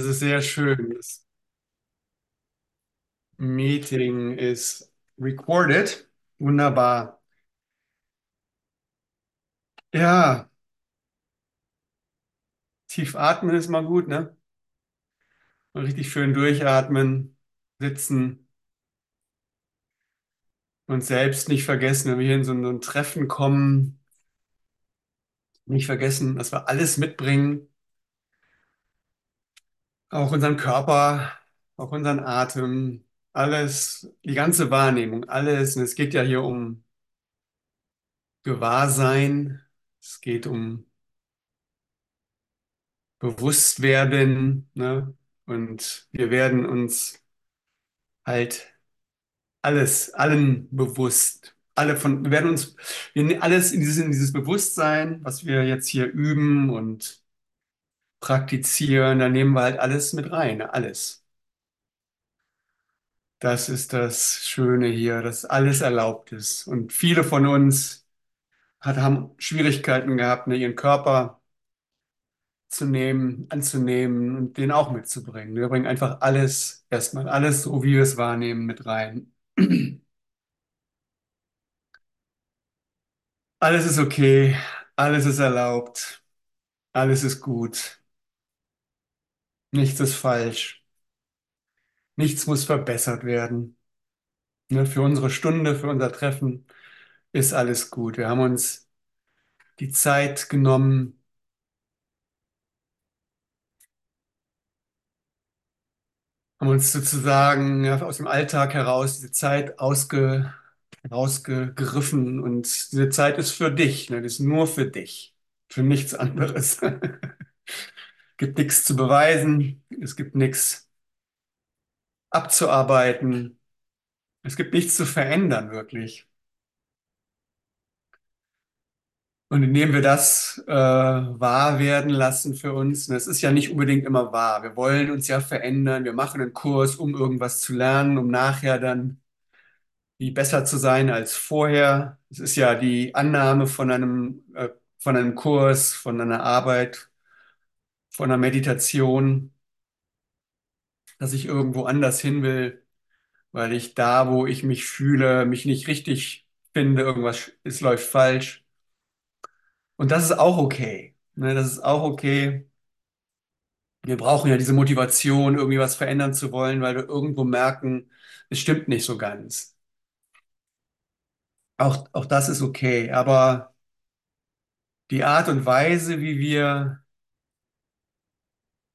Das ist sehr schön. Das Meeting ist recorded. Wunderbar. Ja, tief atmen ist mal gut, ne? Mal richtig schön durchatmen, sitzen und selbst nicht vergessen, wenn wir hier in so ein, so ein Treffen kommen, nicht vergessen, dass wir alles mitbringen, auch unseren Körper, auch unseren Atem, alles, die ganze Wahrnehmung, alles. Und es geht ja hier um Gewahrsein, es geht um Bewusstwerden, ne? Und wir werden uns halt alles, allen bewusst. Alle von, wir werden uns, wir nehmen alles in dieses, in dieses Bewusstsein, was wir jetzt hier üben und praktizieren, da nehmen wir halt alles mit rein, alles. Das ist das Schöne hier, dass alles erlaubt ist. Und viele von uns hat, haben Schwierigkeiten gehabt, ne, ihren Körper zu nehmen, anzunehmen und den auch mitzubringen. Wir bringen einfach alles, erstmal alles, so wie wir es wahrnehmen, mit rein. Alles ist okay, alles ist erlaubt, alles ist gut, nichts ist falsch, nichts muss verbessert werden. Ne, für unsere Stunde, für unser Treffen ist alles gut. Wir haben uns die Zeit genommen, haben uns sozusagen ja, aus dem Alltag heraus diese Zeit ausge, rausgegriffen und diese Zeit ist für dich, ne? Das ist nur für dich, für nichts anderes. Gibt nichts zu beweisen, es gibt nichts abzuarbeiten, es gibt nichts zu verändern, wirklich. Und indem wir das äh, wahr werden lassen für uns, und es ist ja nicht unbedingt immer wahr, wir wollen uns ja verändern, wir machen einen Kurs, um irgendwas zu lernen, um nachher dann wie besser zu sein als vorher. Es ist ja die Annahme von einem, äh, von einem Kurs, von einer Arbeit, von einer Meditation, dass ich irgendwo anders hin will, weil ich da, wo ich mich fühle, mich nicht richtig finde, irgendwas, es läuft falsch. Und das ist auch okay. Ne, das ist auch okay. Wir brauchen ja diese Motivation, irgendwie was verändern zu wollen, weil wir irgendwo merken, es stimmt nicht so ganz. Auch, auch das ist okay. Aber die Art und Weise, wie wir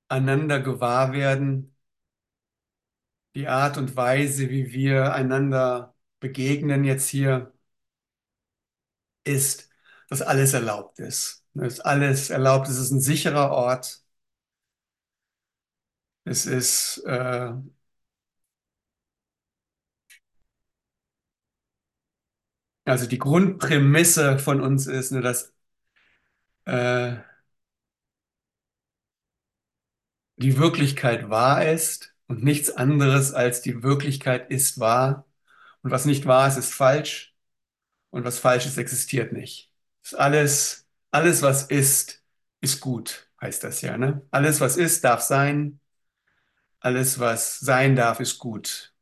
einander gewahr werden, die Art und Weise, wie wir einander begegnen jetzt hier, ist, dass alles erlaubt ist. Dass alles erlaubt. Es ist ein sicherer Ort. Es ist äh, also die Grundprämisse von uns ist, ne, dass äh, die Wirklichkeit wahr ist und nichts anderes als die Wirklichkeit ist wahr. Und was nicht wahr ist, ist falsch. Und was falsch ist, existiert nicht. Alles, alles, was ist, ist gut, heißt das ja, ne? Alles, was ist, darf sein. Alles, was sein darf, ist gut.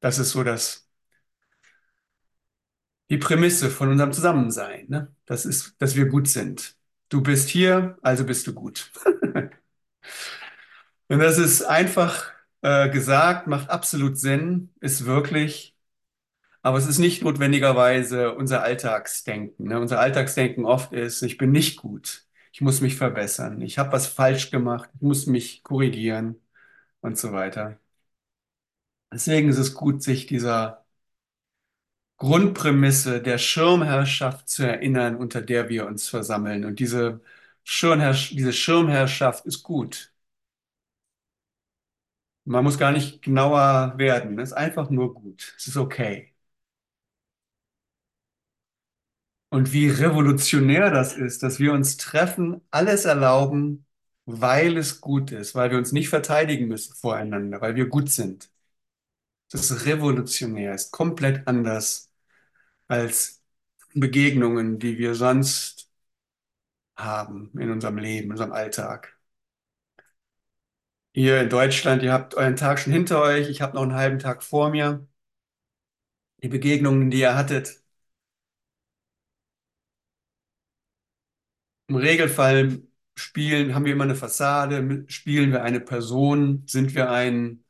Das ist so das, die Prämisse von unserem Zusammensein, ne? Das ist, dass wir gut sind. Du bist hier, also bist du gut. Und das ist einfach äh, gesagt, macht absolut Sinn, ist wirklich, aber es ist nicht notwendigerweise unser Alltagsdenken. Ne? Unser Alltagsdenken oft ist, ich bin nicht gut, ich muss mich verbessern, ich habe was falsch gemacht, ich muss mich korrigieren und so weiter. Deswegen ist es gut, sich dieser Grundprämisse der Schirmherrschaft zu erinnern, unter der wir uns versammeln. Und diese Schirmherrschaft, diese Schirmherrschaft ist gut. Man muss gar nicht genauer werden. Es ist einfach nur gut. Es ist okay. Und wie revolutionär das ist, dass wir uns treffen, alles erlauben, weil es gut ist, weil wir uns nicht verteidigen müssen voreinander, weil wir gut sind. Das ist revolutionär, ist komplett anders als Begegnungen, die wir sonst haben in unserem Leben, in unserem Alltag. Hier in Deutschland, ihr habt euren Tag schon hinter euch, ich habe noch einen halben Tag vor mir. Die Begegnungen, die ihr hattet, im Regelfall spielen, haben wir immer eine Fassade, spielen wir eine Person, sind wir ein,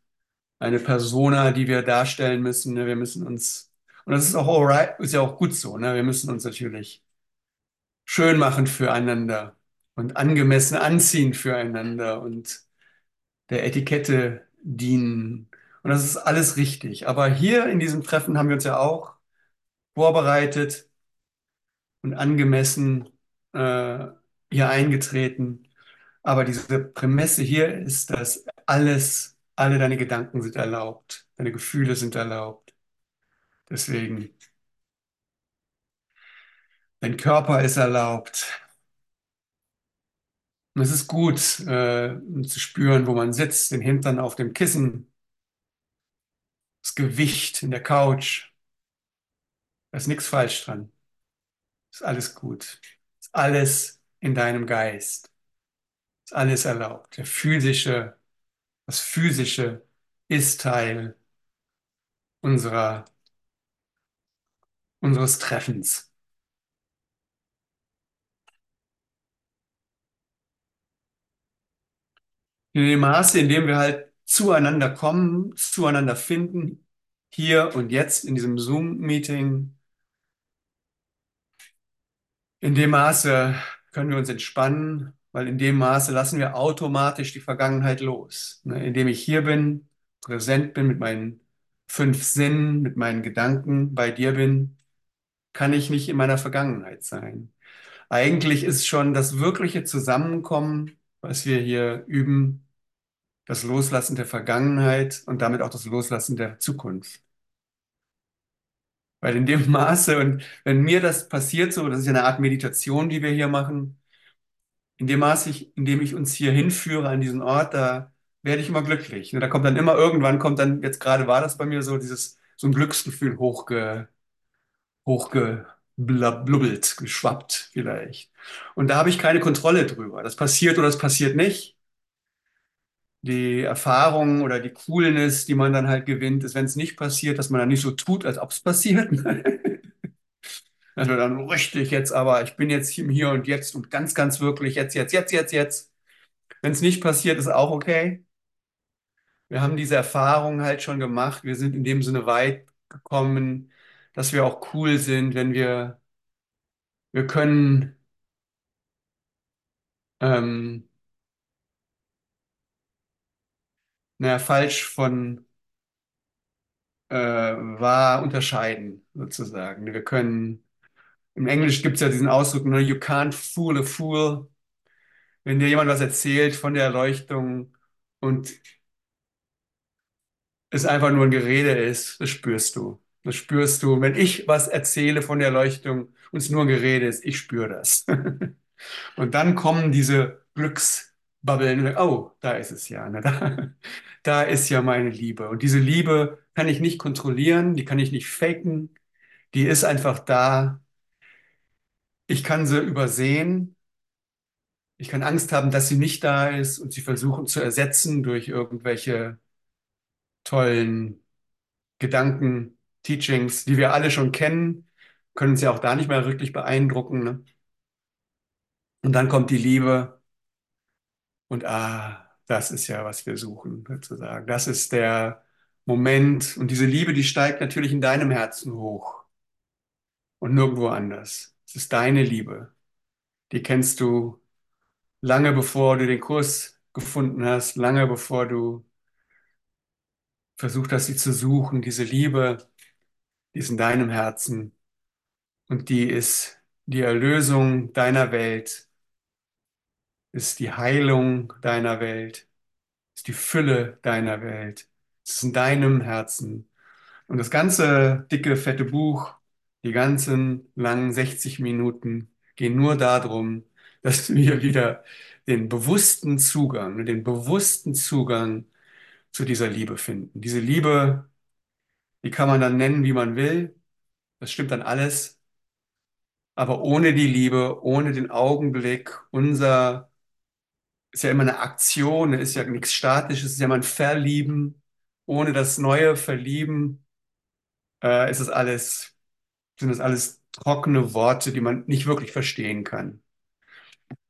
eine Persona, die wir darstellen müssen. ne? Wir müssen uns, und das ist auch alright, ist ja auch gut so, ne? Wir müssen uns natürlich schön machen füreinander und angemessen anziehen füreinander und der Etikette dienen. Und das ist alles richtig. Aber hier in diesem Treffen haben wir uns ja auch vorbereitet und angemessen äh, hier eingetreten. Aber diese Prämisse hier ist, dass alles, alle deine Gedanken sind erlaubt, deine Gefühle sind erlaubt. Deswegen, dein Körper ist erlaubt. Und es ist gut, äh, zu spüren, wo man sitzt, den Hintern auf dem Kissen, das Gewicht in der Couch. Da ist nichts falsch dran. Ist alles gut. Ist alles in deinem Geist. Ist alles erlaubt. Der physische, das physische ist Teil unserer, unseres Treffens. In dem Maße, in dem wir halt zueinander kommen, zueinander finden, hier und jetzt in diesem Zoom-Meeting, in dem Maße können wir uns entspannen, weil in dem Maße lassen wir automatisch die Vergangenheit los. Ne? Indem ich hier bin, präsent bin mit meinen fünf Sinnen, mit meinen Gedanken, bei dir bin, kann ich nicht in meiner Vergangenheit sein. Eigentlich ist schon das wirkliche Zusammenkommen, was wir hier üben, das Loslassen der Vergangenheit und damit auch das Loslassen der Zukunft. Weil in dem Maße, und wenn mir das passiert, so, das ist ja eine Art Meditation, die wir hier machen, in dem Maße, ich, in dem ich uns hier hinführe an diesen Ort, da werde ich immer glücklich. Ne, Da kommt dann immer irgendwann, kommt dann, jetzt gerade war das bei mir so, dieses, so ein Glücksgefühl hochge, hochgeblubbelt, geschwappt vielleicht. Und da habe ich keine Kontrolle drüber. Das passiert oder das passiert nicht. Die Erfahrung oder die Coolness, die man dann halt gewinnt, ist, wenn es nicht passiert, dass man dann nicht so tut, als ob es passiert. Man dann richtig jetzt, aber ich bin jetzt Hier und Jetzt und ganz, ganz wirklich jetzt, jetzt, jetzt, jetzt, jetzt. Wenn es nicht passiert, ist auch okay. Wir haben diese Erfahrung halt schon gemacht. Wir sind in dem Sinne weit gekommen, dass wir auch cool sind, wenn wir, wir können, ähm, naja, falsch von äh, wahr unterscheiden, sozusagen. Wir können, im Englisch gibt es ja diesen Ausdruck, ne, you can't fool a fool. Wenn dir jemand was erzählt von der Erleuchtung und es einfach nur ein Gerede ist, das spürst du. Das spürst du. Wenn ich was erzähle von der Erleuchtung und es nur ein Gerede ist, ich spüre das. Und dann kommen diese Glücksbabbeln. Oh, da ist es ja. Ne? Da, da ist ja meine Liebe. Und diese Liebe kann ich nicht kontrollieren, die kann ich nicht faken. Die ist einfach da. Ich kann sie übersehen. Ich kann Angst haben, dass sie nicht da ist und sie versuchen zu ersetzen durch irgendwelche tollen Gedanken, Teachings, die wir alle schon kennen, können uns ja auch da nicht mehr wirklich beeindrucken. Ne? Und dann kommt die Liebe und ah, das ist ja, was wir suchen, sozusagen. Das ist der Moment und diese Liebe, die steigt natürlich in deinem Herzen hoch und nirgendwo anders. Es ist deine Liebe. Die kennst du lange bevor du den Kurs gefunden hast, lange bevor du versucht hast, sie zu suchen. Diese Liebe, die ist in deinem Herzen und die ist die Erlösung deiner Welt, ist die Heilung deiner Welt, ist die Fülle deiner Welt. Ist in deinem Herzen. Und das ganze dicke, fette Buch, die ganzen langen 60 Minuten gehen nur darum, dass wir wieder den bewussten Zugang, den bewussten Zugang zu dieser Liebe finden. Diese Liebe, die kann man dann nennen, wie man will. Das stimmt dann alles. Aber ohne die Liebe, ohne den Augenblick unser ist ja immer eine Aktion, ist ja nichts Statisches, ist ja immer ein Verlieben. Ohne das neue Verlieben äh, ist es alles, sind das alles trockene Worte, die man nicht wirklich verstehen kann.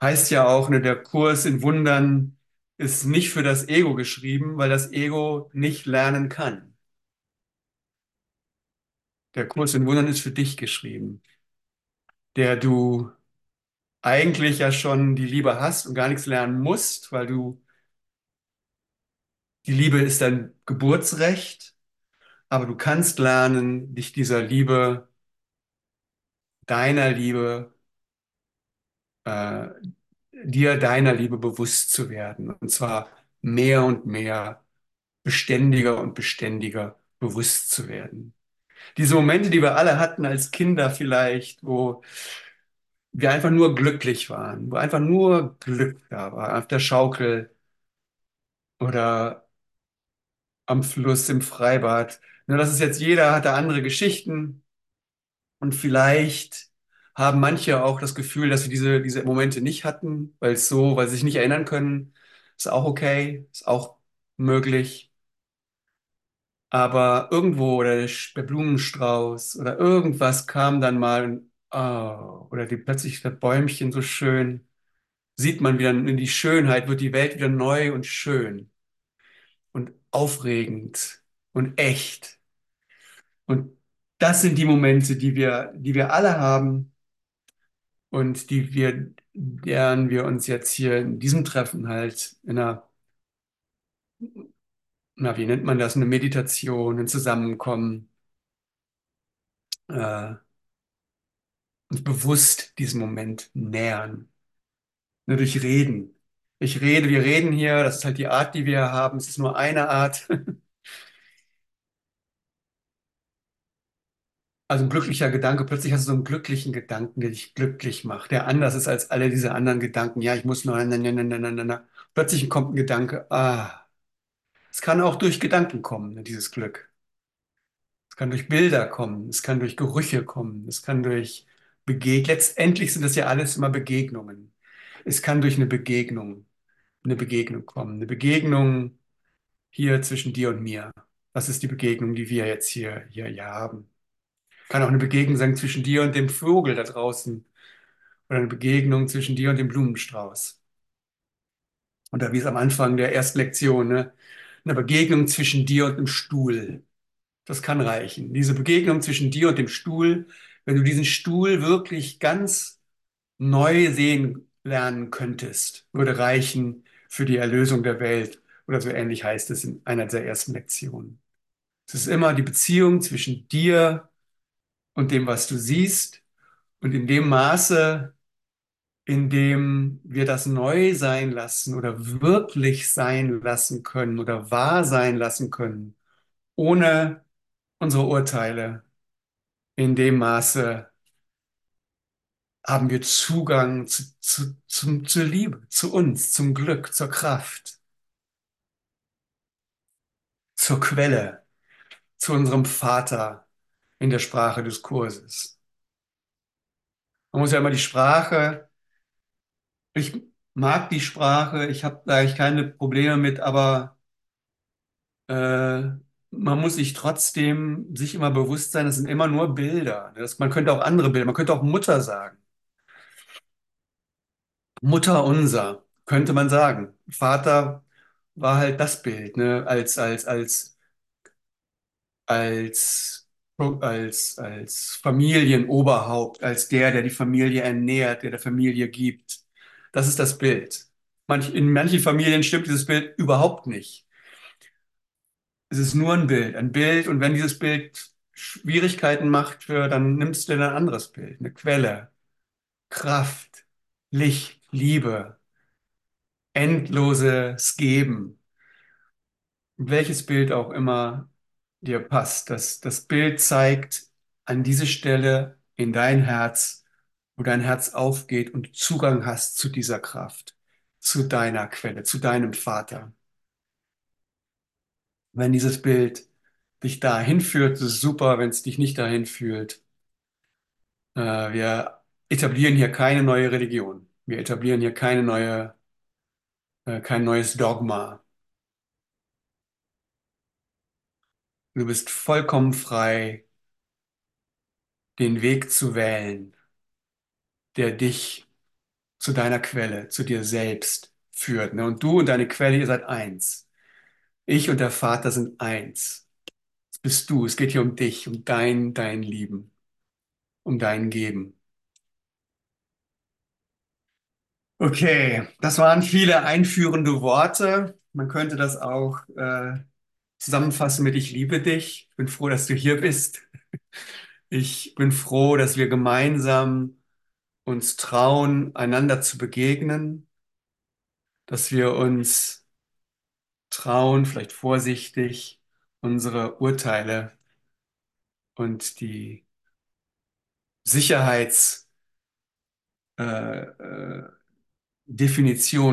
Heißt ja auch, ne, der Kurs in Wundern ist nicht für das Ego geschrieben, weil das Ego nicht lernen kann. Der Kurs in Wundern ist für dich geschrieben, der du eigentlich ja schon die Liebe hast und gar nichts lernen musst, weil du, die Liebe ist dein Geburtsrecht, aber du kannst lernen, dich dieser Liebe, deiner Liebe, äh, dir deiner Liebe bewusst zu werden. Und zwar mehr und mehr, beständiger und beständiger bewusst zu werden. Diese Momente, die wir alle hatten als Kinder vielleicht, wo wir einfach nur glücklich waren, wo einfach nur Glück da war, auf der Schaukel oder am Fluss, im Freibad. Nur das ist jetzt jeder hat da andere Geschichten und vielleicht haben manche auch das Gefühl, dass sie diese, diese Momente nicht hatten, weil es so, weil sie sich nicht erinnern können. Ist auch okay, ist auch möglich. Aber irgendwo oder der, Blumenstrauß oder irgendwas kam dann mal oh, oder die, plötzlich das Bäumchen so schön, sieht man wieder in die Schönheit, wird die Welt wieder neu und schön und aufregend und echt. Und das sind die Momente, die wir, die wir alle haben und die wir, deren wir uns jetzt hier in diesem Treffen halt in einer, na, wie nennt man das, eine Meditation, ein Zusammenkommen, äh, uns bewusst diesem Moment nähern. Nur durch Reden. Ich rede, wir reden hier, das ist halt die Art, die wir haben. Es ist nur eine Art. Also ein glücklicher Gedanke, plötzlich hast du so einen glücklichen Gedanken, der dich glücklich macht, der anders ist als alle diese anderen Gedanken. Ja, ich muss na, na, na, na, na, na. Plötzlich kommt ein Gedanke, ah, es kann auch durch Gedanken kommen, ne, dieses Glück. Es kann durch Bilder kommen, es kann durch Gerüche kommen, es kann durch Begeg. Letztendlich sind das ja alles immer Begegnungen. Es kann durch eine Begegnung, eine Begegnung kommen, eine Begegnung hier zwischen dir und mir. Das ist die Begegnung, die wir jetzt hier, hier, hier haben. Kann auch eine Begegnung sein zwischen dir und dem Vogel da draußen oder eine Begegnung zwischen dir und dem Blumenstrauß. Oder wie es am Anfang der ersten Lektion, ne? Eine Begegnung zwischen dir und dem Stuhl. Das kann reichen. Diese Begegnung zwischen dir und dem Stuhl, wenn du diesen Stuhl wirklich ganz neu sehen lernen könntest, würde reichen für die Erlösung der Welt. Oder so ähnlich heißt es in einer der ersten Lektionen. Es ist immer die Beziehung zwischen dir und dem, was du siehst. Und in dem Maße, in dem wir das neu sein lassen oder wirklich sein lassen können oder wahr sein lassen können, ohne unsere Urteile, in dem Maße haben wir Zugang zu, zu, zum, zur Liebe, zu uns, zum Glück, zur Kraft, zur Quelle, zu unserem Vater in der Sprache des Kurses. Man muss ja immer die Sprache, ich mag die Sprache, ich habe da eigentlich keine Probleme mit, aber äh, man muss sich trotzdem sich immer bewusst sein, das sind immer nur Bilder. Das, man könnte auch andere Bilder, man könnte auch Mutter sagen. Mutter unser, könnte man sagen. Vater war halt das Bild, ne? Als, als, als, als, als, als Familienoberhaupt, als der, der die Familie ernährt, der der Familie gibt. Das ist das Bild. Manch, in manchen Familien stimmt dieses Bild überhaupt nicht. Es ist nur ein Bild, ein Bild, und wenn dieses Bild Schwierigkeiten macht, dann nimmst du ein anderes Bild, eine Quelle, Kraft, Licht, Liebe, endloses Geben. welches Bild auch immer dir passt. Das, das Bild zeigt an diese Stelle in dein Herz, wo dein Herz aufgeht und Zugang hast zu dieser Kraft, zu deiner Quelle, zu deinem Vater. Wenn dieses Bild dich dahin führt, ist es super. Wenn es dich nicht dahin führt, äh, wir etablieren hier keine neue Religion. Wir etablieren hier keine neue äh, kein neues Dogma. Du bist vollkommen frei, den Weg zu wählen, der dich zu deiner Quelle, zu dir selbst führt. Ne? Und du und deine Quelle, ihr seid eins. Ich und der Vater sind eins. Das bist du. Es geht hier um dich, um dein, dein Lieben, um dein Geben. Okay, das waren viele einführende Worte. Man könnte das auch äh, zusammenfassen mit Ich liebe dich. Ich bin froh, dass du hier bist. Ich bin froh, dass wir gemeinsam uns trauen, einander zu begegnen, dass wir uns trauen, vielleicht vorsichtig, unsere Urteile und die Sicherheitsdefinition, äh,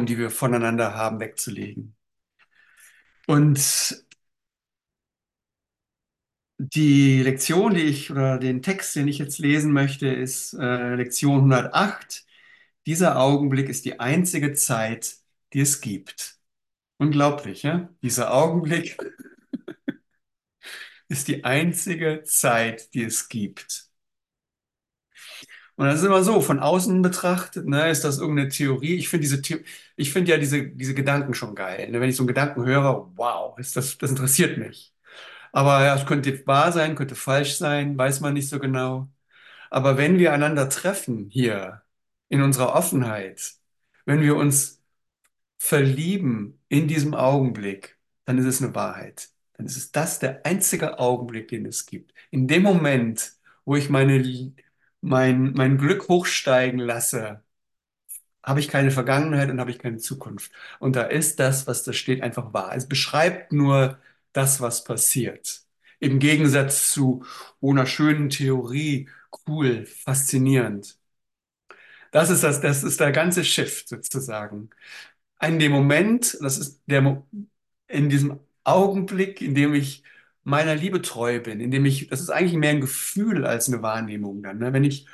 äh, die wir voneinander haben, wegzulegen. Und die Lektion, die ich oder den Text, den ich jetzt lesen möchte, ist äh, Lektion 108. Dieser Augenblick ist die einzige Zeit, die es gibt. Unglaublich, ja? Dieser Augenblick ist die einzige Zeit, die es gibt. Und das ist immer so, von außen betrachtet, ne, ist das irgendeine Theorie. Ich finde diese, The ich finde ja diese, diese Gedanken schon geil. Ne? Wenn ich so einen Gedanken höre, wow, ist das, das interessiert mich. Aber ja, es könnte wahr sein, könnte falsch sein, weiß man nicht so genau. Aber wenn wir einander treffen hier in unserer Offenheit, wenn wir uns verlieben in diesem Augenblick, dann ist es eine Wahrheit. Dann ist es das der einzige Augenblick, den es gibt. In dem Moment, wo ich meine, mein, mein Glück hochsteigen lasse, habe ich keine Vergangenheit und habe ich keine Zukunft. Und da ist das, was da steht, einfach wahr. Es beschreibt nur das, was passiert. Im Gegensatz zu einer schönen Theorie, cool, faszinierend. Das ist das, das ist der ganze Shift sozusagen. In dem Moment, das ist der, in diesem Augenblick, in dem ich meiner Liebe treu bin, in dem ich, das ist eigentlich mehr ein Gefühl als eine Wahrnehmung dann. Ne? Wenn ich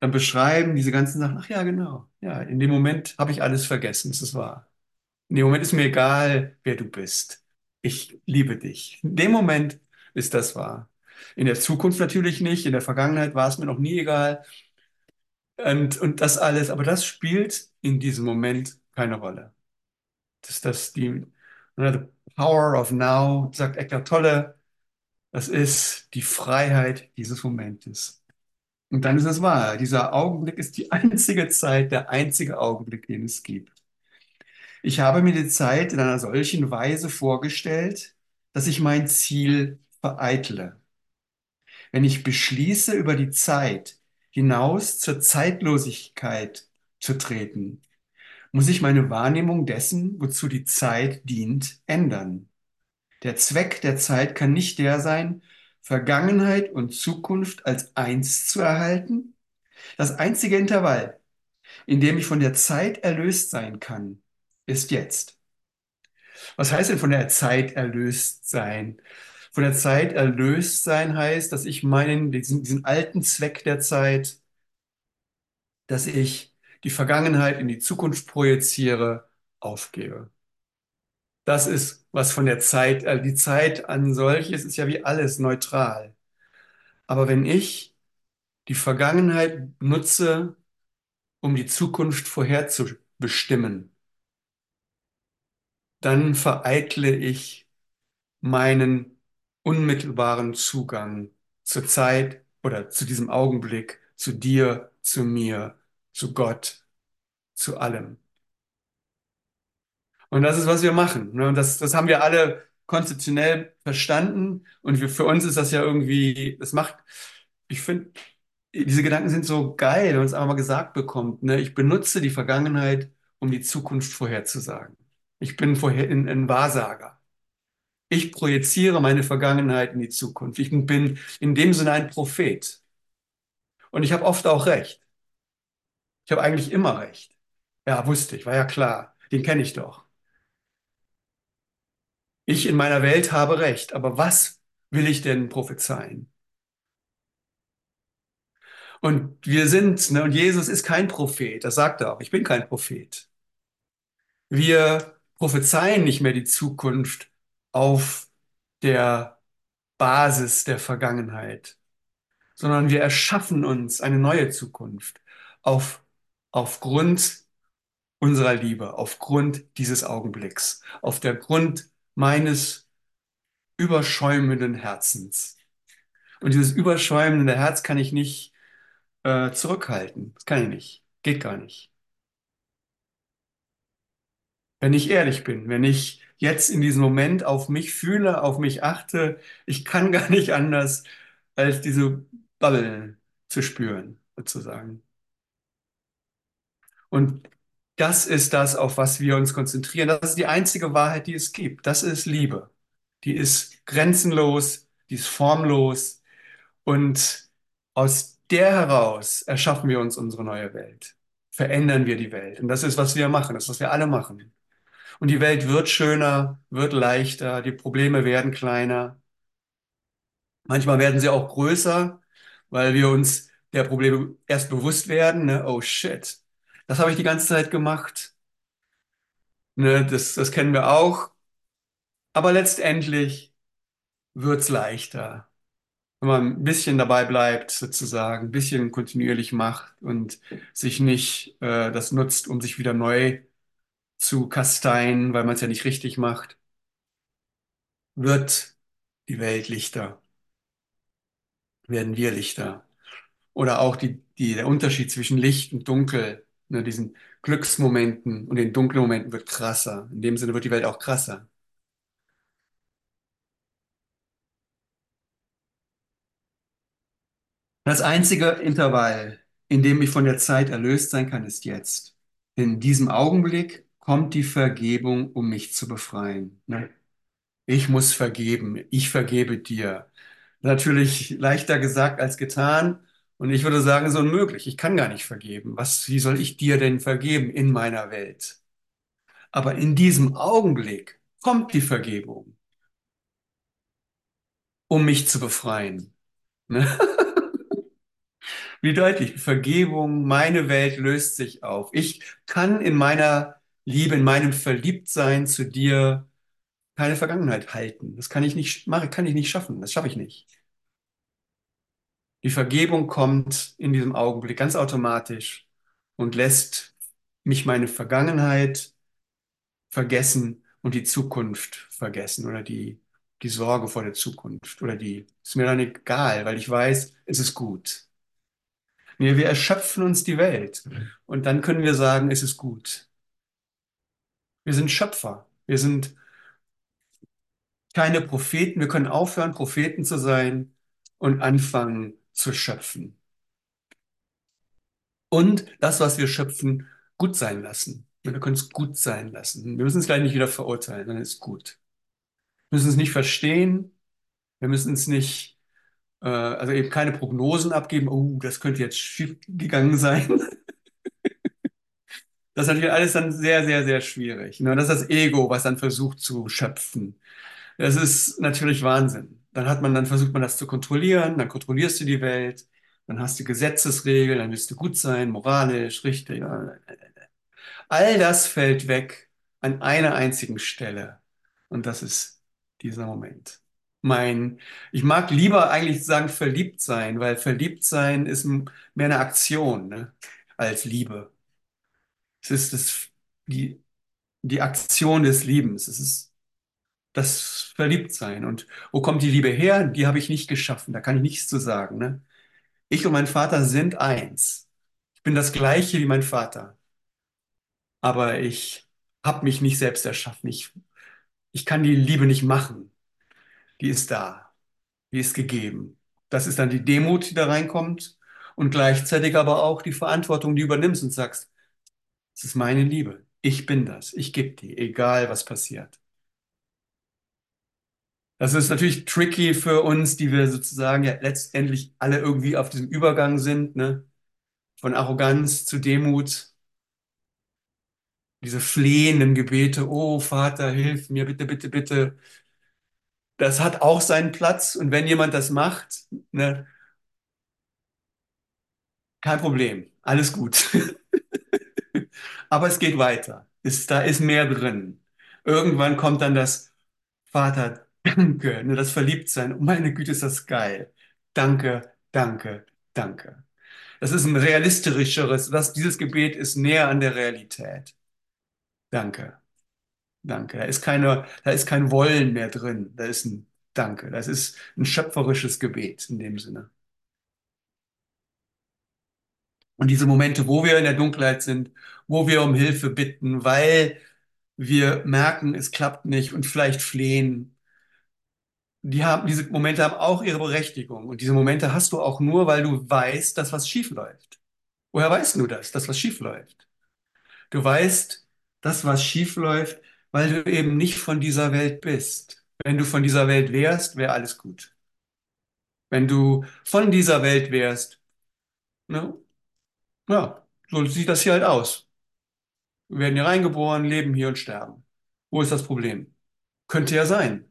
dann beschreiben diese ganzen Sachen, ach ja, genau, ja, in dem Moment habe ich alles vergessen, es ist wahr. In dem Moment ist mir egal, wer du bist. Ich liebe dich. In dem Moment ist das wahr. In der Zukunft natürlich nicht, in der Vergangenheit war es mir noch nie egal. Und, und das alles, aber das spielt in diesem Moment keine Rolle. Das ist das, die, the power of now, sagt Eckhart Tolle, das ist die Freiheit dieses Momentes. Und dann ist es wahr, dieser Augenblick ist die einzige Zeit, der einzige Augenblick, den es gibt. Ich habe mir die Zeit in einer solchen Weise vorgestellt, dass ich mein Ziel vereitle. Wenn ich beschließe, über die Zeit hinaus zur Zeitlosigkeit zu treten, muss ich meine Wahrnehmung dessen, wozu die Zeit dient, ändern. Der Zweck der Zeit kann nicht der sein, Vergangenheit und Zukunft als eins zu erhalten. Das einzige Intervall, in dem ich von der Zeit erlöst sein kann, ist jetzt. Was heißt denn von der Zeit erlöst sein? Von der Zeit erlöst sein heißt, dass ich meinen, diesen, diesen alten Zweck der Zeit, dass ich die Vergangenheit in die Zukunft projiziere, aufgebe. Das ist, was von der Zeit, also die Zeit an solches ist ja wie alles neutral. Aber wenn ich die Vergangenheit nutze, um die Zukunft vorherzubestimmen, dann vereitle ich meinen unmittelbaren Zugang zur Zeit oder zu diesem Augenblick, zu dir, zu mir, zu Gott, zu allem. Und das ist, was wir machen. Ne? Das, das haben wir alle konzeptionell verstanden. Und wir, für uns ist das ja irgendwie, das macht, ich finde, diese Gedanken sind so geil, wenn man es einmal gesagt bekommt. Ne? Ich benutze die Vergangenheit, um die Zukunft vorherzusagen. Ich bin vorher ein, ein Wahrsager. Ich projiziere meine Vergangenheit in die Zukunft. Ich bin in dem Sinne ein Prophet. Und ich habe oft auch recht. Ich habe eigentlich immer recht. Ja, wusste ich, war ja klar. Den kenne ich doch. Ich in meiner Welt habe recht, aber was will ich denn prophezeien? Und wir sind, ne, und Jesus ist kein Prophet, das sagt er auch, ich bin kein Prophet. Wir prophezeien nicht mehr die Zukunft auf der Basis der Vergangenheit, sondern wir erschaffen uns eine neue Zukunft auf, aufgrund unserer Liebe, aufgrund dieses Augenblicks, auf der Grund meines überschäumenden Herzens. Und dieses überschäumende Herz kann ich nicht äh, zurückhalten. Das kann ich nicht. Geht gar nicht. Wenn ich ehrlich bin, wenn ich jetzt in diesem Moment auf mich fühle, auf mich achte, ich kann gar nicht anders, als diese Bubble zu spüren, sozusagen. Und das ist das, auf was wir uns konzentrieren. Das ist die einzige Wahrheit, die es gibt. Das ist Liebe. Die ist grenzenlos, die ist formlos. Und aus der heraus erschaffen wir uns unsere neue Welt. Verändern wir die Welt. Und das ist, was wir machen. Das ist, was wir alle machen. Und die Welt wird schöner, wird leichter, die Probleme werden kleiner. Manchmal werden sie auch größer, weil wir uns der Probleme erst bewusst werden. Ne? Oh shit, das habe ich die ganze Zeit gemacht. Ne? Das, das kennen wir auch. Aber letztendlich wird es leichter, wenn man ein bisschen dabei bleibt, sozusagen, ein bisschen kontinuierlich macht und sich nicht äh, das nutzt, um sich wieder neu zu kasteien, weil man es ja nicht richtig macht, wird die Welt lichter, werden wir lichter. Oder auch die, die, der Unterschied zwischen Licht und Dunkel, ne, diesen Glücksmomenten und den dunklen Momenten wird krasser. In dem Sinne wird die Welt auch krasser. Das einzige Intervall, in dem ich von der Zeit erlöst sein kann, ist jetzt. In diesem Augenblick kommt die Vergebung, um mich zu befreien. Ne? Ich muss vergeben, ich vergebe dir. Natürlich leichter gesagt als getan. Und ich würde sagen, so unmöglich. Ich kann gar nicht vergeben. Was, wie soll ich dir denn vergeben in meiner Welt? Aber in diesem Augenblick kommt die Vergebung, um mich zu befreien. Ne? Wie deutlich, Vergebung, meine Welt löst sich auf. Ich kann in meiner Liebe, in meinem Verliebtsein zu dir keine Vergangenheit halten. Das kann ich nicht machen, kann ich nicht schaffen. Das schaffe ich nicht. Die Vergebung kommt in diesem Augenblick ganz automatisch und lässt mich meine Vergangenheit vergessen und die Zukunft vergessen oder die, die Sorge vor der Zukunft oder die, ist mir dann egal, weil ich weiß, es ist gut. Nee, wir erschöpfen uns die Welt und dann können wir sagen, es ist gut. Wir sind Schöpfer. Wir sind keine Propheten. Wir können aufhören, Propheten zu sein und anfangen zu schöpfen. Und das, was wir schöpfen, gut sein lassen. Wir können es gut sein lassen. Wir müssen es gleich nicht wieder verurteilen, dann ist gut. Wir müssen es nicht verstehen. Wir müssen es nicht, äh, also eben keine Prognosen abgeben. Oh, das könnte jetzt schief gegangen sein. Das ist natürlich alles dann sehr, sehr, sehr schwierig. Ne? Das ist das Ego, was dann versucht zu schöpfen. Das ist natürlich Wahnsinn. Dann hat man, dann versucht man das zu kontrollieren, dann kontrollierst du die Welt, dann hast du Gesetzesregeln, dann wirst du gut sein, moralisch, richtig. All das fällt weg an einer einzigen Stelle. Und das ist dieser Moment. Mein, ich mag lieber eigentlich sagen verliebt sein, weil verliebt sein ist mehr eine Aktion, ne, als Liebe. Es ist das, die, die Aktion des Liebens. Es ist das Verliebtsein. Und wo kommt die Liebe her? Die habe ich nicht geschaffen. Da kann ich nichts zu sagen. Ne? Ich und mein Vater sind eins. Ich bin das Gleiche wie mein Vater. Aber ich habe mich nicht selbst erschaffen. Ich, ich kann die Liebe nicht machen. Die ist da. Die ist gegeben. Das ist dann die Demut, die da reinkommt. Und gleichzeitig aber auch die Verantwortung, die du übernimmst und sagst, es ist meine Liebe. Ich bin das. Ich gebe die, egal was passiert. Das ist natürlich tricky für uns, die wir sozusagen ja letztendlich alle irgendwie auf diesem Übergang sind, ne? Von Arroganz zu Demut. Diese flehenden Gebete, oh Vater, hilf mir, bitte, bitte, bitte. Das hat auch seinen Platz. Und wenn jemand das macht, ne, kein Problem, alles gut. Aber es geht weiter. Ist, da ist mehr drin. Irgendwann kommt dann das Vater, danke, ne, das Verliebtsein. Oh, meine Güte, ist das geil. Danke, danke, danke. Das ist ein realistischeres, das, dieses Gebet ist näher an der Realität. Danke, danke. Da ist keine, da ist kein Wollen mehr drin. Da ist ein Danke. Das ist ein schöpferisches Gebet in dem Sinne. Und diese Momente, wo wir in der Dunkelheit sind, wo wir um Hilfe bitten, weil wir merken, es klappt nicht und vielleicht flehen, die haben, diese Momente haben auch ihre Berechtigung. Und diese Momente hast du auch nur, weil du weißt, dass was schief läuft. Woher weißt du das, dass was schief läuft? Du weißt, dass was schief läuft, weil du eben nicht von dieser Welt bist. Wenn du von dieser Welt wärst, wäre alles gut. Wenn du von dieser Welt wärst, ne, ja, so sieht das hier halt aus. Wir werden hier reingeboren, leben hier und sterben. Wo ist das Problem? Könnte ja sein.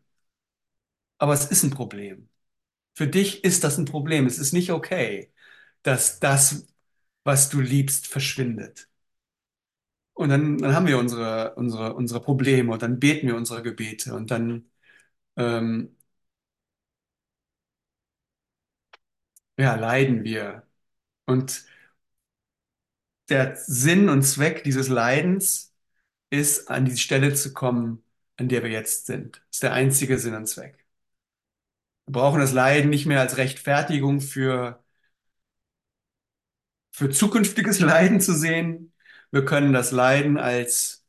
Aber es ist ein Problem. Für dich ist das ein Problem. Es ist nicht okay, dass das, was du liebst, verschwindet. Und dann, dann haben wir unsere, unsere, unsere Probleme und dann beten wir unsere Gebete und dann ähm, ja, leiden wir. Und der Sinn und Zweck dieses Leidens ist, an die Stelle zu kommen, an der wir jetzt sind. Das ist der einzige Sinn und Zweck. Wir brauchen das Leiden nicht mehr als Rechtfertigung für, für zukünftiges Leiden zu sehen. Wir können das Leiden als,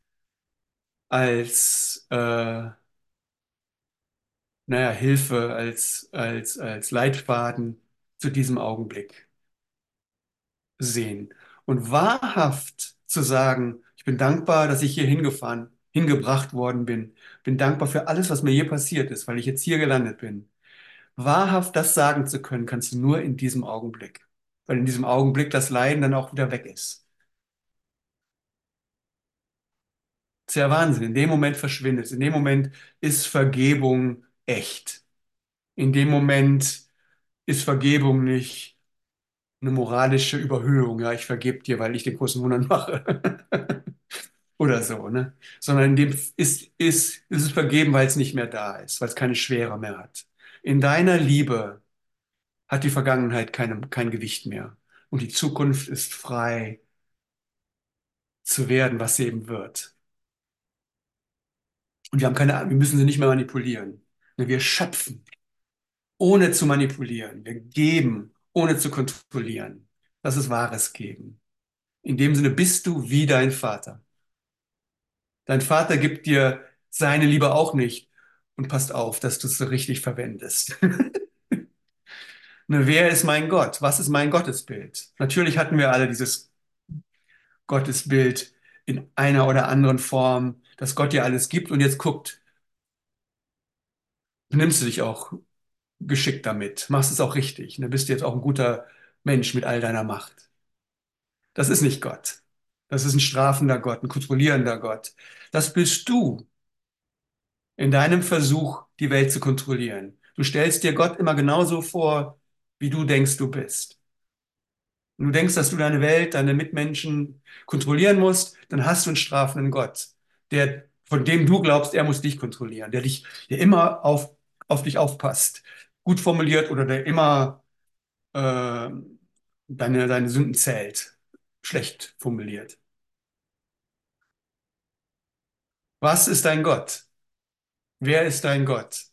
als äh, naja, Hilfe, als, als, als Leitfaden zu diesem Augenblick sehen. Und wahrhaft zu sagen, ich bin dankbar, dass ich hier hingefahren, hingebracht worden bin. Bin dankbar für alles, was mir hier passiert ist, weil ich jetzt hier gelandet bin. Wahrhaft das sagen zu können, kannst du nur in diesem Augenblick. Weil in diesem Augenblick das Leiden dann auch wieder weg ist. Das ist ja Wahnsinn. In dem Moment verschwindet es. In dem Moment ist Vergebung echt. In dem Moment ist Vergebung nicht eine moralische Überhöhung. Ja, ich vergebe dir, weil ich den großen Wunder mache. Oder so, ne? Sondern in dem ist, ist, ist es vergeben, weil es nicht mehr da ist, weil es keine Schwere mehr hat. In deiner Liebe hat die Vergangenheit keine, kein Gewicht mehr. Und die Zukunft ist frei zu werden, was sie eben wird. Und wir haben keine, wir müssen sie nicht mehr manipulieren. Wir schöpfen, ohne zu manipulieren. Wir geben, ohne zu kontrollieren. Das ist wahres Geben. In dem Sinne bist du wie dein Vater. Dein Vater gibt dir seine Liebe auch nicht und passt auf, dass du es so richtig verwendest. ne, wer ist mein Gott? Was ist mein Gottesbild? Natürlich hatten wir alle dieses Gottesbild in einer oder anderen Form, dass Gott dir alles gibt und jetzt guckt, nimmst du dich auch geschickt damit, machst es auch richtig. Du bist jetzt auch ein guter Mensch mit all deiner Macht. Das ist nicht Gott. Das ist ein strafender Gott, ein kontrollierender Gott. Das bist du in deinem Versuch, die Welt zu kontrollieren. Du stellst dir Gott immer genauso vor, wie du denkst, du bist. Und du denkst, dass du deine Welt, deine Mitmenschen kontrollieren musst, dann hast du einen strafenden Gott, der, von dem du glaubst, er muss dich kontrollieren, der dich, der immer auf, auf dich aufpasst, gut formuliert oder der immer äh, deine, deine Sünden zählt, schlecht formuliert. Was ist dein Gott? Wer ist dein Gott?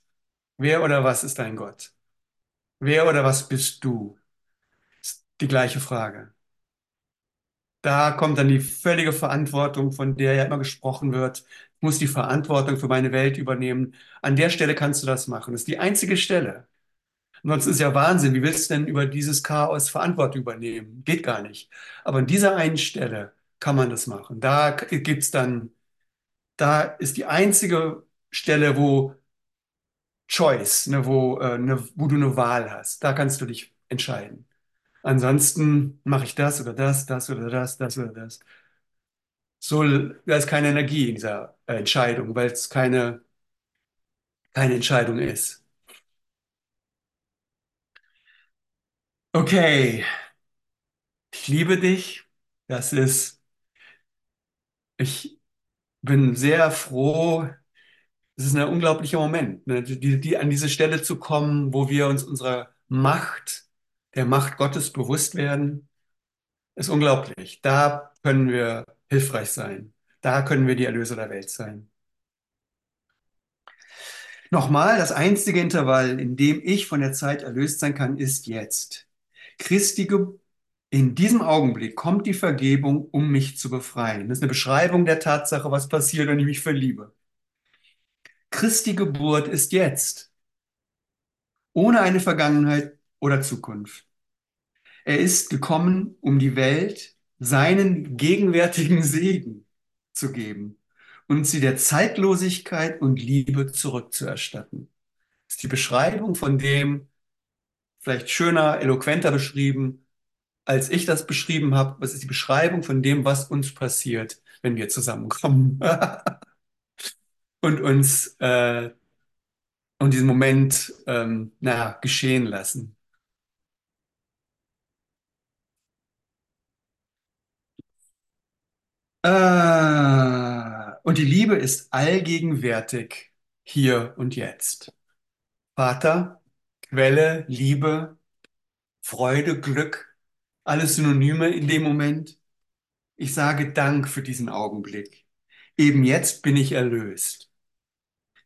Wer oder was ist dein Gott? Wer oder was bist du? Ist die gleiche Frage. Da kommt dann die völlige Verantwortung, von der ja immer gesprochen wird. Ich muss die Verantwortung für meine Welt übernehmen. An der Stelle kannst du das machen. Das ist die einzige Stelle. Ansonsten ist ja Wahnsinn. Wie willst du denn über dieses Chaos Verantwortung übernehmen? Geht gar nicht. Aber an dieser einen Stelle kann man das machen. Da gibt's dann, da ist die einzige Stelle, wo Choice, ne, wo, äh, ne, wo du eine Wahl hast. Da kannst du dich entscheiden. Ansonsten mache ich das oder das, das oder das, das oder das. So, da ist keine Energie in dieser Entscheidung, weil es keine, keine Entscheidung ist. Okay, ich liebe dich. Das ist, ich bin sehr froh. Es ist ein unglaublicher Moment, ne? Die, die, an diese Stelle zu kommen, wo wir uns unserer Macht, der Macht Gottes bewusst werden, ist unglaublich. Da können wir hilfreich sein. Da können wir die Erlöser der Welt sein. Nochmal, das einzige Intervall, in dem ich von der Zeit erlöst sein kann, ist jetzt. Christi, in diesem Augenblick kommt die Vergebung, um mich zu befreien. Das ist eine Beschreibung der Tatsache, was passiert, wenn ich mich verliebe. Christi Geburt ist jetzt, ohne eine Vergangenheit oder Zukunft. Er ist gekommen, um die Welt seinen gegenwärtigen Segen zu geben und sie der Zeitlosigkeit und Liebe zurückzuerstatten. Das ist die Beschreibung von dem, vielleicht schöner, eloquenter beschrieben, als ich das beschrieben habe. Was ist die Beschreibung von dem, was uns passiert, wenn wir zusammenkommen und uns äh, und diesen Moment ähm, na, geschehen lassen. Äh, und die Liebe ist allgegenwärtig hier und jetzt. Vater, Quelle, Liebe, Freude, Glück, alles Synonyme in dem Moment. Ich sage Dank für diesen Augenblick. Eben jetzt bin ich erlöst.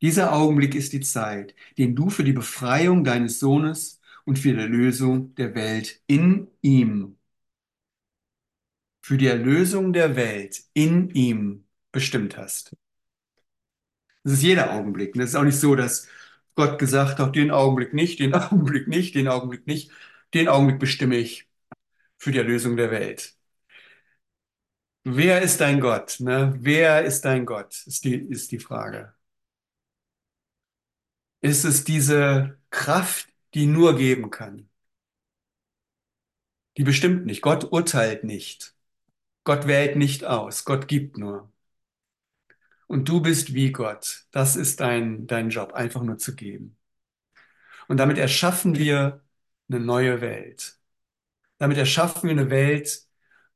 Dieser Augenblick ist die Zeit, den du für die Befreiung deines Sohnes und für die Erlösung der Welt in ihm, für die Erlösung der Welt in ihm bestimmt hast. Das ist jeder Augenblick. Das ist auch nicht so, dass Gott gesagt hat, den Augenblick nicht, den Augenblick nicht, den Augenblick nicht. Den Augenblick bestimme ich für die Erlösung der Welt. Wer ist dein Gott? Ne? Wer ist dein Gott? Ist die, ist die Frage. Ist es diese Kraft, die nur geben kann? Die bestimmt nicht. Gott urteilt nicht. Gott wählt nicht aus. Gott gibt nur. Und du bist wie Gott. Das ist dein, dein Job, einfach nur zu geben. Und damit erschaffen wir eine neue Welt. Damit erschaffen wir eine Welt,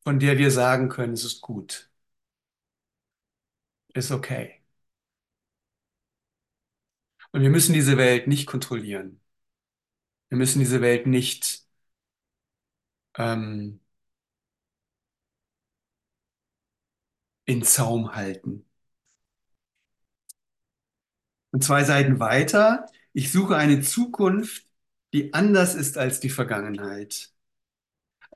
von der wir sagen können, es ist gut. Ist okay. Und wir müssen diese Welt nicht kontrollieren. Wir müssen diese Welt nicht ähm, in Zaum halten. Und zwei Seiten weiter, ich suche eine Zukunft, die anders ist als die Vergangenheit.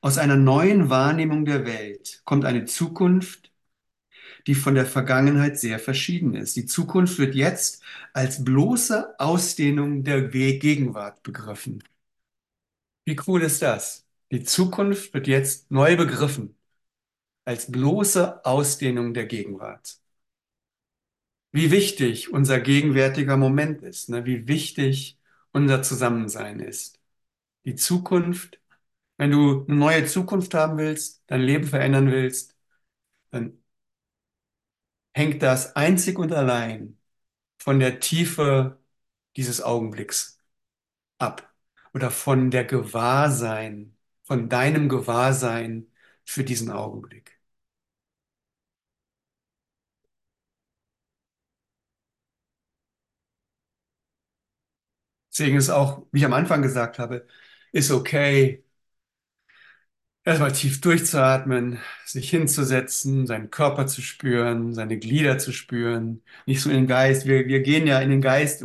Aus einer neuen Wahrnehmung der Welt kommt eine Zukunft, die von der Vergangenheit sehr verschieden ist. Die Zukunft wird jetzt als bloße Ausdehnung der Gegenwart begriffen. Wie cool ist das? Die Zukunft wird jetzt neu begriffen als bloße Ausdehnung der Gegenwart. Wie wichtig unser gegenwärtiger Moment ist, ne? wie wichtig unser Zusammensein ist. Die Zukunft, wenn du eine neue Zukunft haben willst, dein Leben verändern willst, dann hängt das einzig und allein von der Tiefe dieses Augenblicks ab oder von der Gewahrsein, von deinem Gewahrsein für diesen Augenblick. Deswegen ist auch, wie ich am Anfang gesagt habe, ist okay, erstmal tief durchzuatmen, sich hinzusetzen, seinen Körper zu spüren, seine Glieder zu spüren, nicht so in den Geist. Wir, wir gehen ja in den Geist,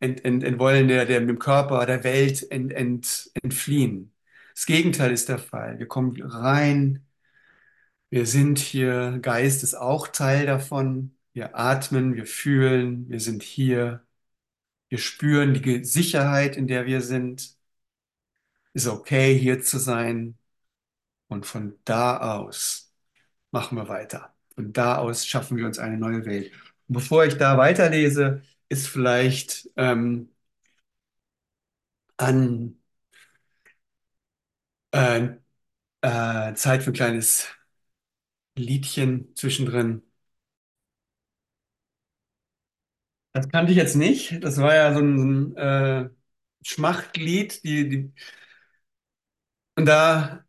ent wollen der, der, dem Körper, der Welt ent, ent, entfliehen. Das Gegenteil ist der Fall. Wir kommen rein, wir sind hier, Geist ist auch Teil davon. Wir atmen, wir fühlen, wir sind hier. Wir spüren die Sicherheit, in der wir sind. Ist okay, hier zu sein. Und von da aus machen wir weiter. Von da aus schaffen wir uns eine neue Welt. Und bevor ich da weiterlese, ist vielleicht ähm, an äh, äh, Zeit für ein kleines Liedchen zwischendrin. Das kannte ich jetzt nicht. Das war ja so ein, so ein äh, Schmachtlied. Die, die, und da,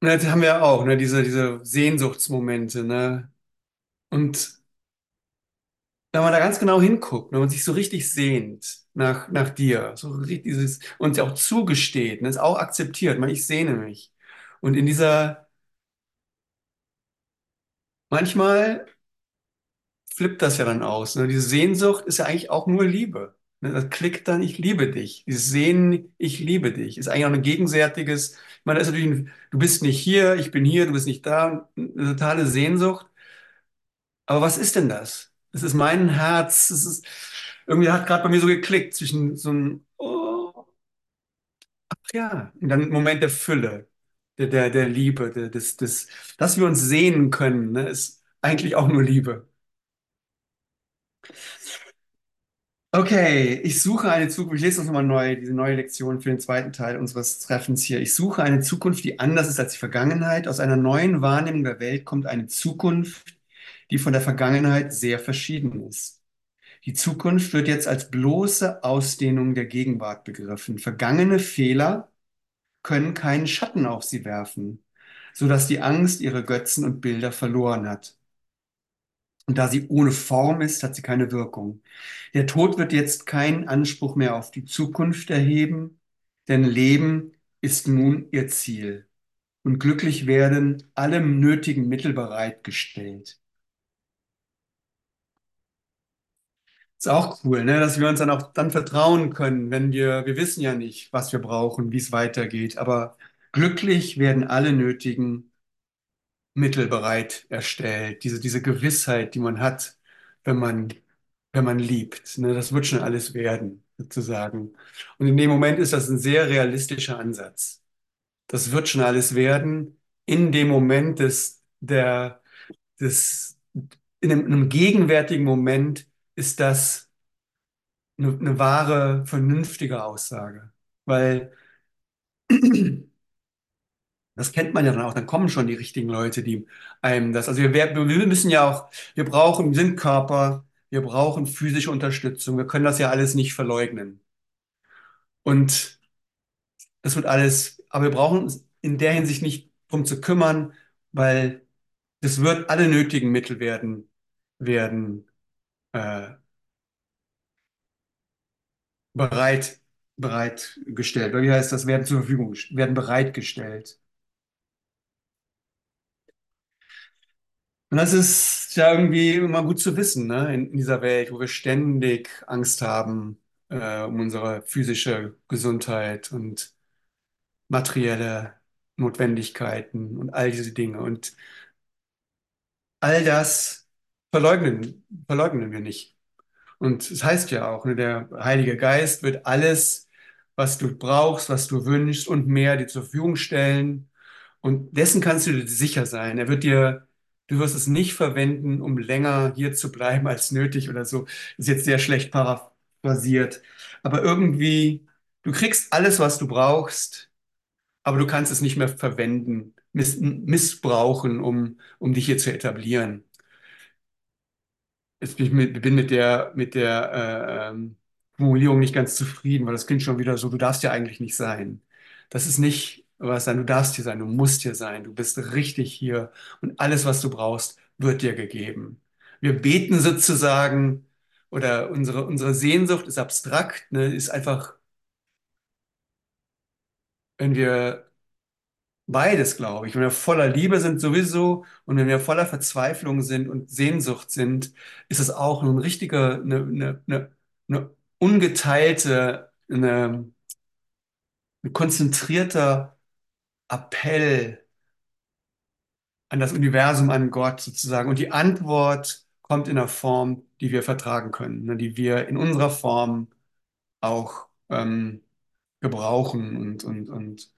und das haben wir auch, ne, diese, diese Sehnsuchtsmomente, ne? Und wenn man da ganz genau hinguckt, wenn man sich so richtig sehnt nach, nach dir, so richtig dieses, und auch zugesteht, und es auch akzeptiert, man, ich sehne mich. Und in dieser, manchmal flippt das ja dann aus. Ne? Diese Sehnsucht ist ja eigentlich auch nur Liebe. Ne? Das klickt dann, ich liebe dich. Dieses Sehnen, ich liebe dich, ist eigentlich auch ein gegenseitiges, ich meine, das ist natürlich, ein, du bist nicht hier, ich bin hier, du bist nicht da, eine totale Sehnsucht. Aber was ist denn das? Das ist mein Herz. Das ist, irgendwie hat gerade bei mir so geklickt zwischen so einem, oh, ja, und dann ein Moment der Fülle, der, der, der Liebe, der, des, des, dass wir uns sehen können, ne, ist eigentlich auch nur Liebe. Okay, ich suche eine Zukunft. Ich lese das nochmal neu, diese neue Lektion für den zweiten Teil unseres Treffens hier. Ich suche eine Zukunft, die anders ist als die Vergangenheit. Aus einer neuen Wahrnehmung der Welt kommt eine Zukunft, die von der Vergangenheit sehr verschieden ist. Die Zukunft wird jetzt als bloße Ausdehnung der Gegenwart begriffen. Vergangene Fehler können keinen Schatten auf sie werfen, sodass die Angst ihre Götzen und Bilder verloren hat. Und da sie ohne Form ist, hat sie keine Wirkung. Der Tod wird jetzt keinen Anspruch mehr auf die Zukunft erheben, denn Leben ist nun ihr Ziel. Und glücklich werden alle nötigen Mittel bereitgestellt. Ist auch cool, ne? Dass wir uns dann auch dann vertrauen können, wenn wir, wir wissen ja nicht, was wir brauchen, wie es weitergeht, aber glücklich werden alle nötigen Mittel bereit erstellt. Diese, diese Gewissheit, die man hat, wenn man, wenn man liebt, ne? Das wird schon alles werden, sozusagen. Und in dem Moment ist das ein sehr realistischer Ansatz. Das wird schon alles werden. In dem Moment des, der, des, in einem, in einem gegenwärtigen Moment ist das eine, eine wahre, vernünftige Aussage. Weil das kennt man ja dann auch, dann kommen schon die richtigen Leute, die einem das, also wir, wir müssen ja auch, wir brauchen, wir sind Körper, wir brauchen physische Unterstützung, wir können das ja alles nicht verleugnen. Und das wird alles, aber wir brauchen uns in der Hinsicht nicht drum zu kümmern, weil es wird alle nötigen Mittel werden, werden äh, bereit, bereitgestellt. Oder wie heißt das? Werden zur Verfügung, werden bereitgestellt. Und das ist ja irgendwie immer gut zu wissen, ne? In, in dieser Welt, wo wir ständig Angst haben, äh, um unsere physische Gesundheit und materielle Notwendigkeiten und all diese Dinge. Und all das verleugnen, verleugnen wir nicht. Und es heißt ja auch, ne, der Heilige Geist wird alles, was du brauchst, was du wünschst und mehr dir zur Verfügung stellen. Und dessen kannst du dir sicher sein. Er wird dir, du wirst es nicht verwenden, um länger hier zu bleiben als nötig oder so. ist jetzt sehr schlecht paraphrasiert. Aber irgendwie, du kriegst alles, was du brauchst, aber du kannst es nicht mehr verwenden, miss missbrauchen, um, um dich hier zu etablieren. Jetzt bin ich mit, bin mit der, mit der äh, ähm, Formulierung nicht ganz zufrieden, weil das klingt schon wieder so, du darfst ja eigentlich nicht sein. Das ist nicht was sein, du darfst hier sein, du musst hier sein, du bist richtig hier und alles, was du brauchst, wird dir gegeben. Wir beten sozusagen oder unsere, unsere Sehnsucht ist abstrakt, ne, ist einfach, wenn wir Beides, glaube ich. Wenn wir voller Liebe sind sowieso und wenn wir voller Verzweiflung sind und Sehnsucht sind, ist es auch ein richtiger, eine, eine, eine, eine ungeteilte, eine, ein konzentrierter Appell an das Universum, an Gott sozusagen. Und die Antwort kommt in einer Form, die wir vertragen können, ne, die wir in unserer Form auch ähm, gebrauchen und, und, und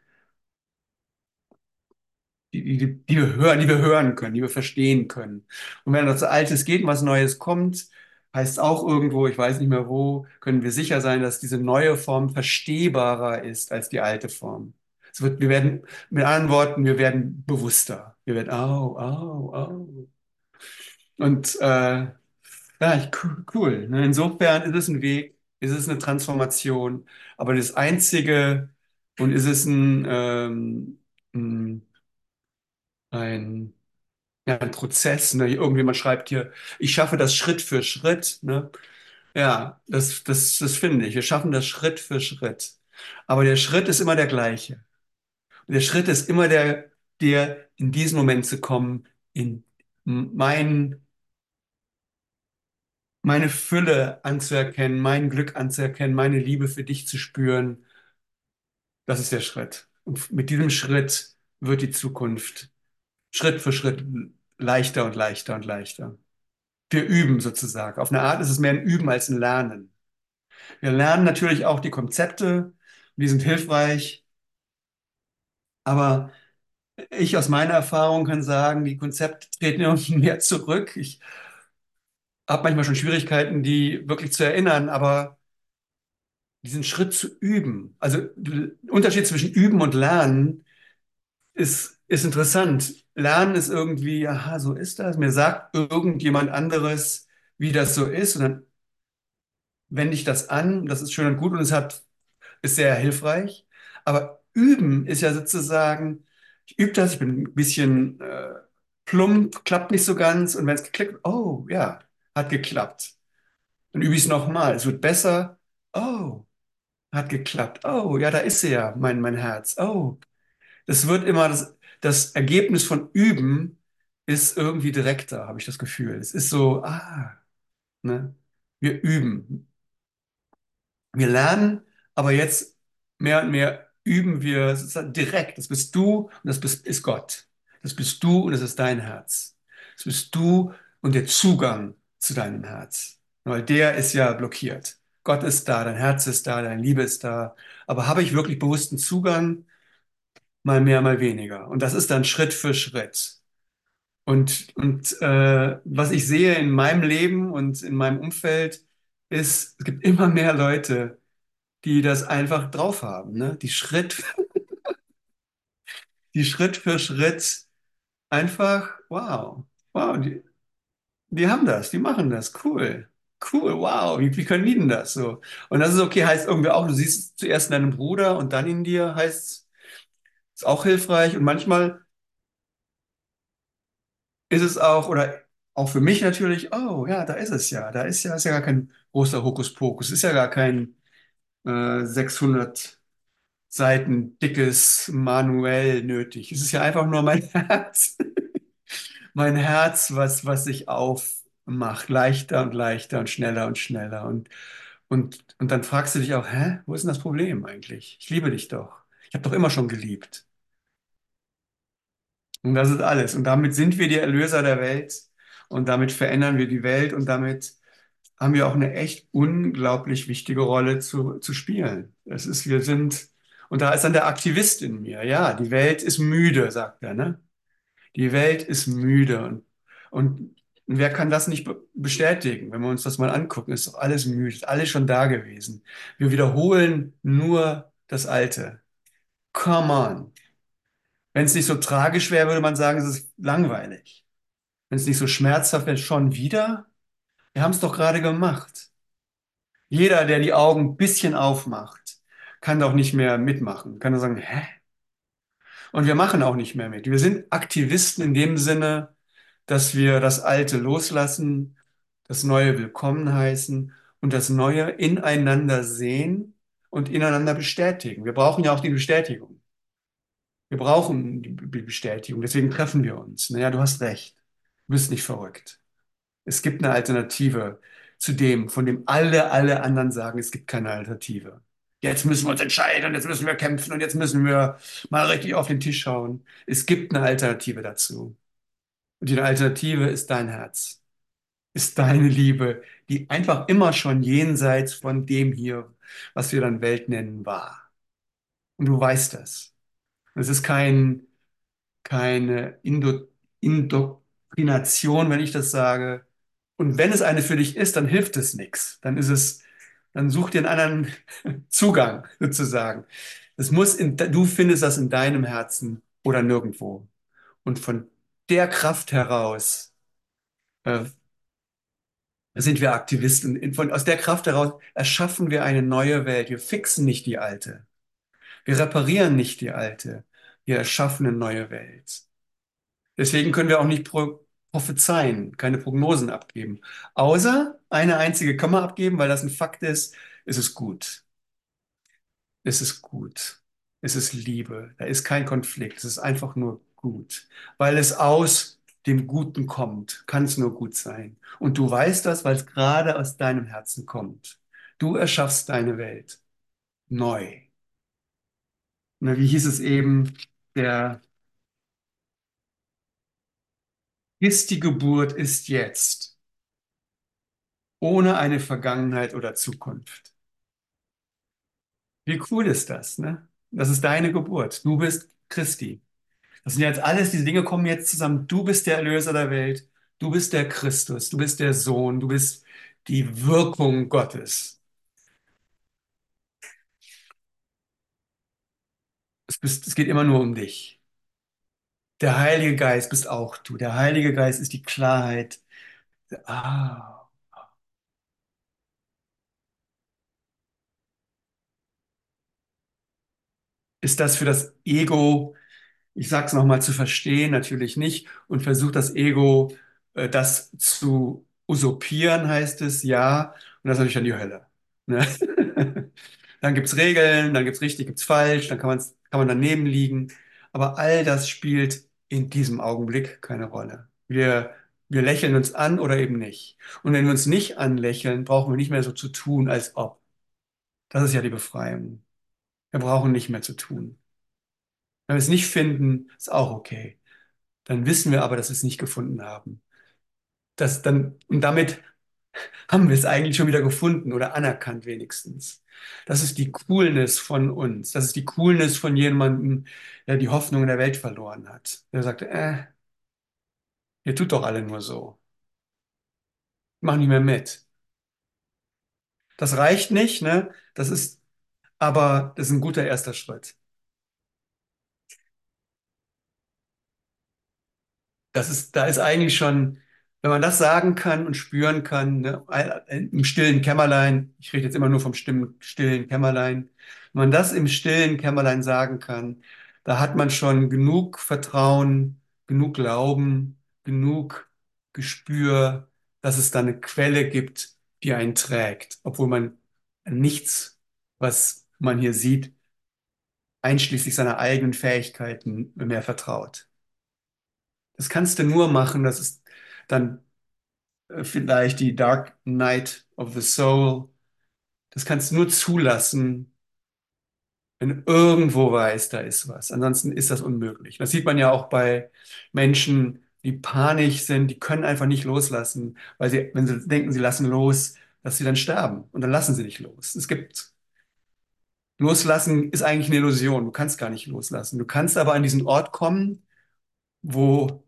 die, die, die wir hören, die wir hören können, die wir verstehen können. Und wenn etwas Altes geht und was Neues kommt, heißt auch irgendwo, ich weiß nicht mehr wo, können wir sicher sein, dass diese neue Form verstehbarer ist als die alte Form. Es wird, wir werden, mit anderen Worten, wir werden bewusster. Wir werden, au, au, au. Und äh, ja, cool. Ne? Insofern ist es ein Weg, ist es eine Transformation, aber das Einzige und ist es ein, ähm, ein ja ein Prozess. Ne? Irgendjemand schreibt hier, ich schaffe das Schritt für Schritt. Ne? Ja, das, das, das finde ich. Wir schaffen das Schritt für Schritt. Aber der Schritt ist immer der gleiche. Der Schritt ist immer der, der in diesen Moment zu kommen, in mein, meine Fülle anzuerkennen, mein Glück anzuerkennen, meine Liebe für dich zu spüren. Das ist der Schritt. Und mit diesem Schritt wird die Zukunft Schritt für Schritt leichter und leichter und leichter. Wir üben sozusagen. Auf eine Art ist es mehr ein Üben als ein Lernen. Wir lernen natürlich auch die Konzepte, die sind hilfreich, aber ich aus meiner Erfahrung kann sagen, die Konzepte treten irgendwie mehr zurück. Ich habe manchmal schon Schwierigkeiten, die wirklich zu erinnern, aber diesen Schritt zu üben, also der Unterschied zwischen Üben und Lernen ist, ist interessant. Lernen ist irgendwie, aha, so ist das. Mir sagt irgendjemand anderes, wie das so ist, und dann wende ich das an. Das ist schön und gut und es hat, ist sehr hilfreich. Aber üben ist ja sozusagen, ich übe das, ich bin ein bisschen äh, plump, klappt nicht so ganz. Und wenn es geklickt, oh ja, hat geklappt. Dann übe ich es nochmal. Es wird besser. Oh, hat geklappt. Oh, ja, da ist sie ja, mein, mein Herz. Oh, das wird immer, das, das Ergebnis von Üben ist irgendwie direkter, habe ich das Gefühl. Es ist so, ah, ne? Wir üben. Wir lernen, aber jetzt mehr und mehr üben wir direkt. Das bist du und das bist, ist Gott. Das bist du und das ist dein Herz. Das bist du und der Zugang zu deinem Herz. Weil der ist ja blockiert. Gott ist da, dein Herz ist da, deine Liebe ist da. Aber habe ich wirklich bewussten Zugang? Mal mehr, mal weniger. Und das ist dann Schritt für Schritt. Und, und äh, was ich sehe in meinem Leben und in meinem Umfeld ist, es gibt immer mehr Leute, die das einfach drauf haben, ne? Die Schritt, die Schritt für Schritt einfach, wow, wow, die, die haben das, die machen das, cool, cool, wow, wie, wie können die denn das so? Und das ist okay, heißt irgendwie auch, du siehst zuerst in deinem Bruder und dann in dir, heißt, ist auch hilfreich und manchmal ist es auch, oder auch für mich natürlich, oh ja, da ist es ja, da ist ja, ist ja gar kein großer Hokuspokus, ist ja gar kein äh, 600 Seiten dickes Manuell nötig. Es ist ja einfach nur mein Herz, mein Herz, was, was sich aufmacht, leichter und leichter und schneller und schneller. Und, und, und dann fragst du dich auch, hä, wo ist denn das Problem eigentlich? Ich liebe dich doch. Ich habe doch immer schon geliebt. Und das ist alles. Und damit sind wir die Erlöser der Welt. Und damit verändern wir die Welt. Und damit haben wir auch eine echt unglaublich wichtige Rolle zu, zu spielen. Es ist, wir sind, und da ist dann der Aktivist in mir. Ja, die Welt ist müde, sagt er, ne? Die Welt ist müde. Und, und wer kann das nicht be- bestätigen? Wenn wir uns das mal angucken, ist doch alles müde, ist alles schon da gewesen. Wir wiederholen nur das Alte. Come on. Wenn es nicht so tragisch wäre, würde man sagen, es ist langweilig. Wenn es nicht so schmerzhaft wäre, schon wieder? Wir haben es doch gerade gemacht. Jeder, der die Augen ein bisschen aufmacht, kann doch nicht mehr mitmachen. Kann nur sagen, hä? Und wir machen auch nicht mehr mit. Wir sind Aktivisten in dem Sinne, dass wir das Alte loslassen, das Neue willkommen heißen und das Neue ineinander sehen und ineinander bestätigen. Wir brauchen ja auch die Bestätigung. Wir brauchen die Be- Bestätigung. Deswegen treffen wir uns. Naja, du hast recht. Du bist nicht verrückt. Es gibt eine Alternative zu dem, von dem alle, alle anderen sagen, es gibt keine Alternative. Jetzt müssen wir uns entscheiden und jetzt müssen wir kämpfen und jetzt müssen wir mal richtig auf den Tisch schauen. Es gibt eine Alternative dazu. Und die Alternative ist dein Herz, ist deine Liebe, die einfach immer schon jenseits von dem hier, was wir dann Welt nennen, war. Und du weißt das. Es ist kein, keine Indo Indoktrination, wenn ich das sage. Und wenn es eine für dich ist, dann hilft es nichts. Dann ist es, dann such dir einen anderen Zugang sozusagen. Es muss in, du findest das in deinem Herzen oder nirgendwo. Und von der Kraft heraus äh, sind wir Aktivisten. Von, aus der Kraft heraus erschaffen wir eine neue Welt. Wir fixen nicht die alte. Wir reparieren nicht die alte. Wir erschaffen eine neue Welt. Deswegen können wir auch nicht pro prophezeien, keine Prognosen abgeben. Außer eine einzige wir abgeben, weil das ein Fakt ist, ist es gut. Es ist gut. Es ist Liebe. Da ist kein Konflikt. Es ist einfach nur gut. Weil es aus dem Guten kommt, kann es nur gut sein. Und du weißt das, weil es gerade aus deinem Herzen kommt. Du erschaffst deine Welt neu. Na, wie hieß es eben, der Christi Geburt ist jetzt, ohne eine Vergangenheit oder Zukunft. Wie cool ist das, ne? Das ist deine Geburt. Du bist Christi. Das sind jetzt alles, diese Dinge kommen jetzt zusammen. Du bist der Erlöser der Welt. Du bist der Christus. Du bist der Sohn. Du bist die Wirkung Gottes. Es, bist, es geht immer nur um dich. Der Heilige Geist bist auch du. Der Heilige Geist ist die Klarheit. Ah, ist das für das Ego ich sage es nochmal, zu verstehen, natürlich nicht, und versucht das Ego, äh, das zu usurpieren, heißt es, ja, und das ist natürlich dann die Hölle. Ne? Dann gibt es Regeln, dann gibt es richtig, gibt es falsch, dann kann, kann man daneben liegen, aber all das spielt in diesem Augenblick keine Rolle. Wir, wir lächeln uns an oder eben nicht. Und wenn wir uns nicht anlächeln, brauchen wir nicht mehr so zu tun, als ob. Das ist ja die Befreiung. Wir brauchen nicht mehr zu tun. Wenn wir es nicht finden, ist auch okay. Dann wissen wir aber, dass wir es nicht gefunden haben. Das dann, und damit haben wir es eigentlich schon wieder gefunden oder anerkannt wenigstens. Das ist die Coolness von uns. Das ist die Coolness von jemandem, der die Hoffnung in der Welt verloren hat. Der sagt, äh, ihr tut doch alle nur so. Mach nicht mehr mit. Das reicht nicht, ne? Das ist, aber das ist ein guter erster Schritt. Das ist, da ist eigentlich schon, wenn man das sagen kann und spüren kann, ne, im stillen Kämmerlein, ich rede jetzt immer nur vom stimmen, stillen Kämmerlein, wenn man das im stillen Kämmerlein sagen kann, da hat man schon genug Vertrauen, genug Glauben, genug Gespür, dass es da eine Quelle gibt, die einen trägt, obwohl man nichts, was man hier sieht, einschließlich seiner eigenen Fähigkeiten mehr vertraut. Das kannst du nur machen, das ist dann äh, vielleicht die Dark Night of the Soul. Das kannst du nur zulassen, wenn irgendwo weißt, da ist was. Ansonsten ist das unmöglich. Das sieht man ja auch bei Menschen, die panisch sind, die können einfach nicht loslassen, weil sie, wenn sie denken, sie lassen los, dass sie dann sterben. Und dann lassen sie nicht los. Es gibt Loslassen ist eigentlich eine Illusion. Du kannst gar nicht loslassen. Du kannst aber an diesen Ort kommen, wo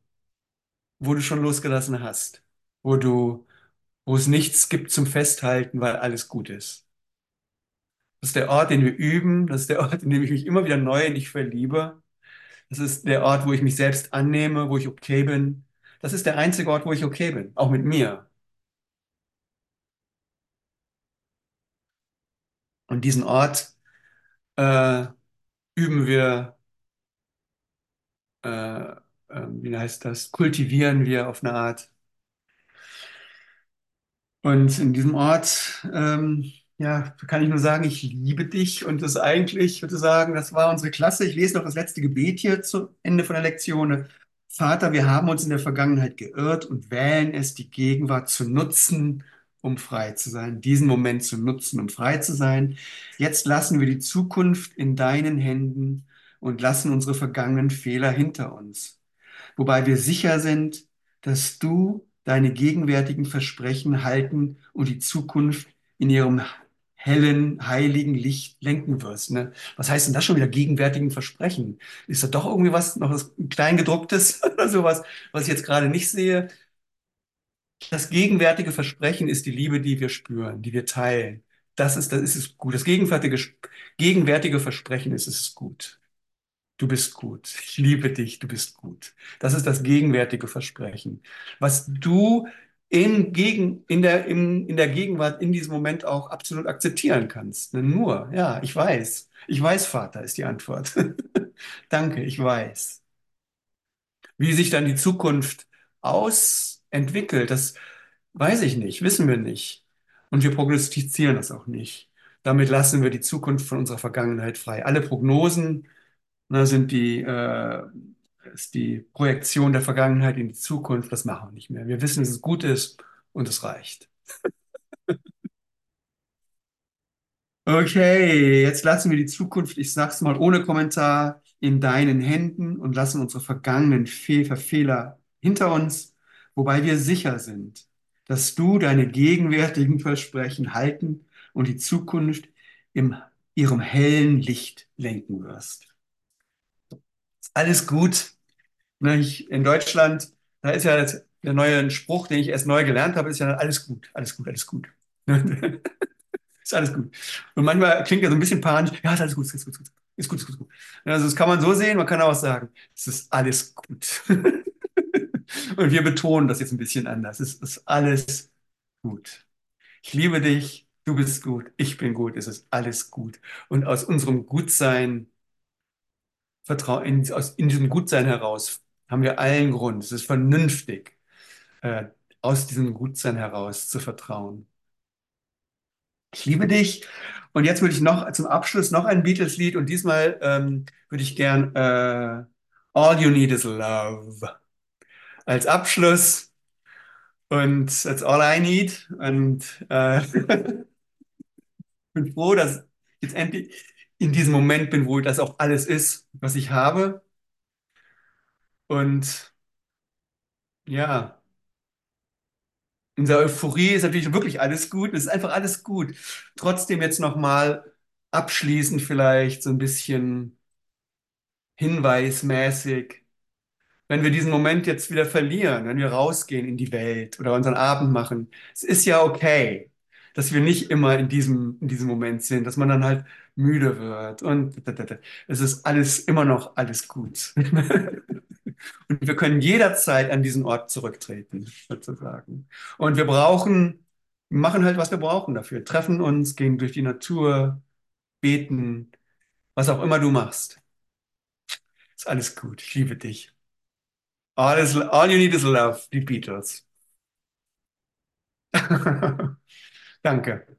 wo du schon losgelassen hast, wo du, wo es nichts gibt zum Festhalten, weil alles gut ist. Das ist der Ort, den wir üben, das ist der Ort, in dem ich mich immer wieder neu in dich verliebe. Das ist der Ort, wo ich mich selbst annehme, wo ich okay bin. Das ist der einzige Ort, wo ich okay bin, auch mit mir. Und diesen Ort äh, üben wir, äh, äh, wie heißt das, kultivieren wir auf eine Art. Und in diesem Ort, ähm, ja, kann ich nur sagen, ich liebe dich. Und das eigentlich, ich würde sagen, das war unsere Klasse. Ich lese noch das letzte Gebet hier zu Ende von der Lektion. Vater, wir haben uns in der Vergangenheit geirrt und wählen es, die Gegenwart zu nutzen, um frei zu sein, diesen Moment zu nutzen, um frei zu sein. Jetzt lassen wir die Zukunft in deinen Händen und lassen unsere vergangenen Fehler hinter uns. Wobei wir sicher sind, dass du deine gegenwärtigen Versprechen halten und die Zukunft in ihrem hellen, heiligen Licht lenken wirst. Ne? Was heißt denn das schon wieder, gegenwärtigen Versprechen? Ist da doch irgendwie was, noch was Kleingedrucktes oder sowas, was ich jetzt gerade nicht sehe? Das gegenwärtige Versprechen ist die Liebe, die wir spüren, die wir teilen. Das ist, das ist es gut. Das gegenwärtige, gegenwärtige Versprechen ist es gut. Du bist gut. Ich liebe dich. Du bist gut. Das ist das gegenwärtige Versprechen. Was du in, gegen, in, der, in, in der Gegenwart, in diesem Moment auch absolut akzeptieren kannst. Nur, ja, ich weiß. Ich weiß, Vater, ist die Antwort. Danke, ich weiß. Wie sich dann die Zukunft ausentwickelt, das weiß ich nicht, wissen wir nicht. Und wir prognostizieren das auch nicht. Damit lassen wir die Zukunft von unserer Vergangenheit frei. Alle Prognosen, ne, sind die, äh, ist die Projektion der Vergangenheit in die Zukunft. Das machen wir nicht mehr. Wir wissen, dass es gut ist und es reicht. Okay, jetzt lassen wir die Zukunft, ich sag's mal ohne Kommentar, in deinen Händen und lassen unsere vergangenen Fe Verfehler hinter uns, wobei wir sicher sind, dass du deine gegenwärtigen Versprechen halten und die Zukunft in ihrem hellen Licht lenken wirst. Alles gut. Ne, in Deutschland, da ist ja das, der neue Spruch, den ich erst neu gelernt habe, ist ja alles gut, alles gut, alles gut. Ist alles gut. Und manchmal klingt er so ein bisschen panisch. Ja, ist alles gut, ist ist gut. Ist gut, ist gut, ist gut. Also das kann man so sehen, man kann auch sagen, es ist alles gut. Und wir betonen das jetzt ein bisschen anders. Es ist alles gut. Ich liebe dich, du bist gut, ich bin gut, es ist alles gut. Und aus unserem Gutsein, Vertrau in, aus, in diesem Gutsein heraus haben wir allen Grund, es ist vernünftig, äh, aus diesem Gutsein heraus zu vertrauen. Ich liebe dich. Und jetzt würde ich noch zum Abschluss noch ein Beatles-Lied und diesmal ähm, würde ich gern äh, All You Need Is Love als Abschluss und that's all I need. Und äh, bin froh, dass jetzt endlich in diesem Moment bin, wo das auch alles ist, was ich habe. Und ja, in dieser Euphorie ist natürlich wirklich alles gut. Es ist einfach alles gut. Trotzdem jetzt nochmal abschließend vielleicht so ein bisschen hinweismäßig, wenn wir diesen Moment jetzt wieder verlieren, wenn wir rausgehen in die Welt oder unseren Abend machen, es ist ja okay, dass wir nicht immer in diesem, in diesem Moment sind, dass man dann halt müde wird und es ist alles immer noch alles gut. Und wir können jederzeit an diesen Ort zurücktreten, sozusagen. Und wir brauchen, machen halt, was wir brauchen dafür. Treffen uns, gehen durch die Natur, beten, was auch immer du machst. Ist alles gut. Ich liebe dich. All, is, all you need is love, die Beatles. Danke.